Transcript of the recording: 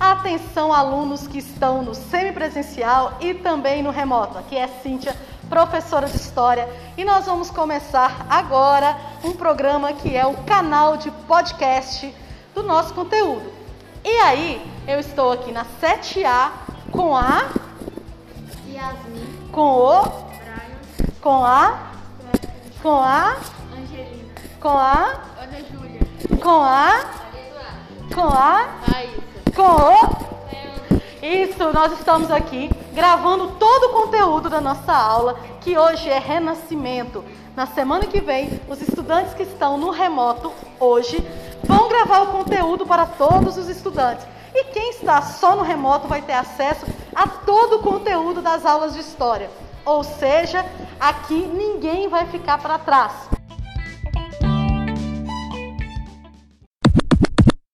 Atenção, alunos que estão no semipresencial e também no remoto. Aqui é Cíntia, professora de História, e nós vamos começar agora um programa que é o canal de podcast do nosso conteúdo. E aí, eu estou aqui na 7A com a Yasmin, com o? Brian, com a? Com a? Angelina, com a? Ana Júlia, com a? Com a? Raíssa, Isso, nós estamos aqui gravando todo o conteúdo da nossa aula, que hoje é renascimento. Na semana que vem, os estudantes que estão no remoto hoje vão gravar o conteúdo para todos os estudantes. E quem está só no remoto vai ter acesso a todo o conteúdo das aulas de história. Ou seja, aqui ninguém vai ficar para trás.